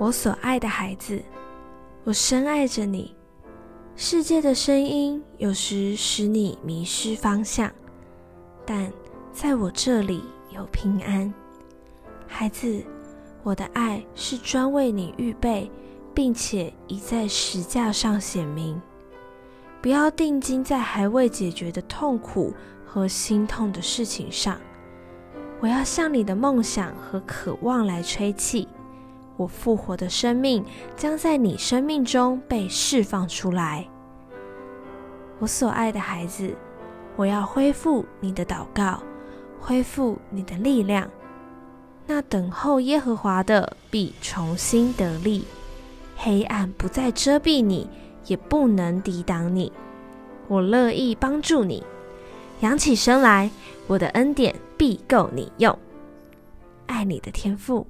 我所爱的孩子，我深爱着你。世界的声音有时使你迷失方向，但在我这里有平安。孩子，我的爱是专为你预备，并且已在石架上显明。不要定睛在还未解决的痛苦和心痛的事情上。我要向你的梦想和渴望来吹气。我复活的生命将在你生命中被释放出来。我所爱的孩子，我要恢复你的祷告，恢复你的力量。那等候耶和华的必重新得力，黑暗不再遮蔽你，也不能抵挡你。我乐意帮助你，扬起身来，我的恩典必够你用。爱你的天父。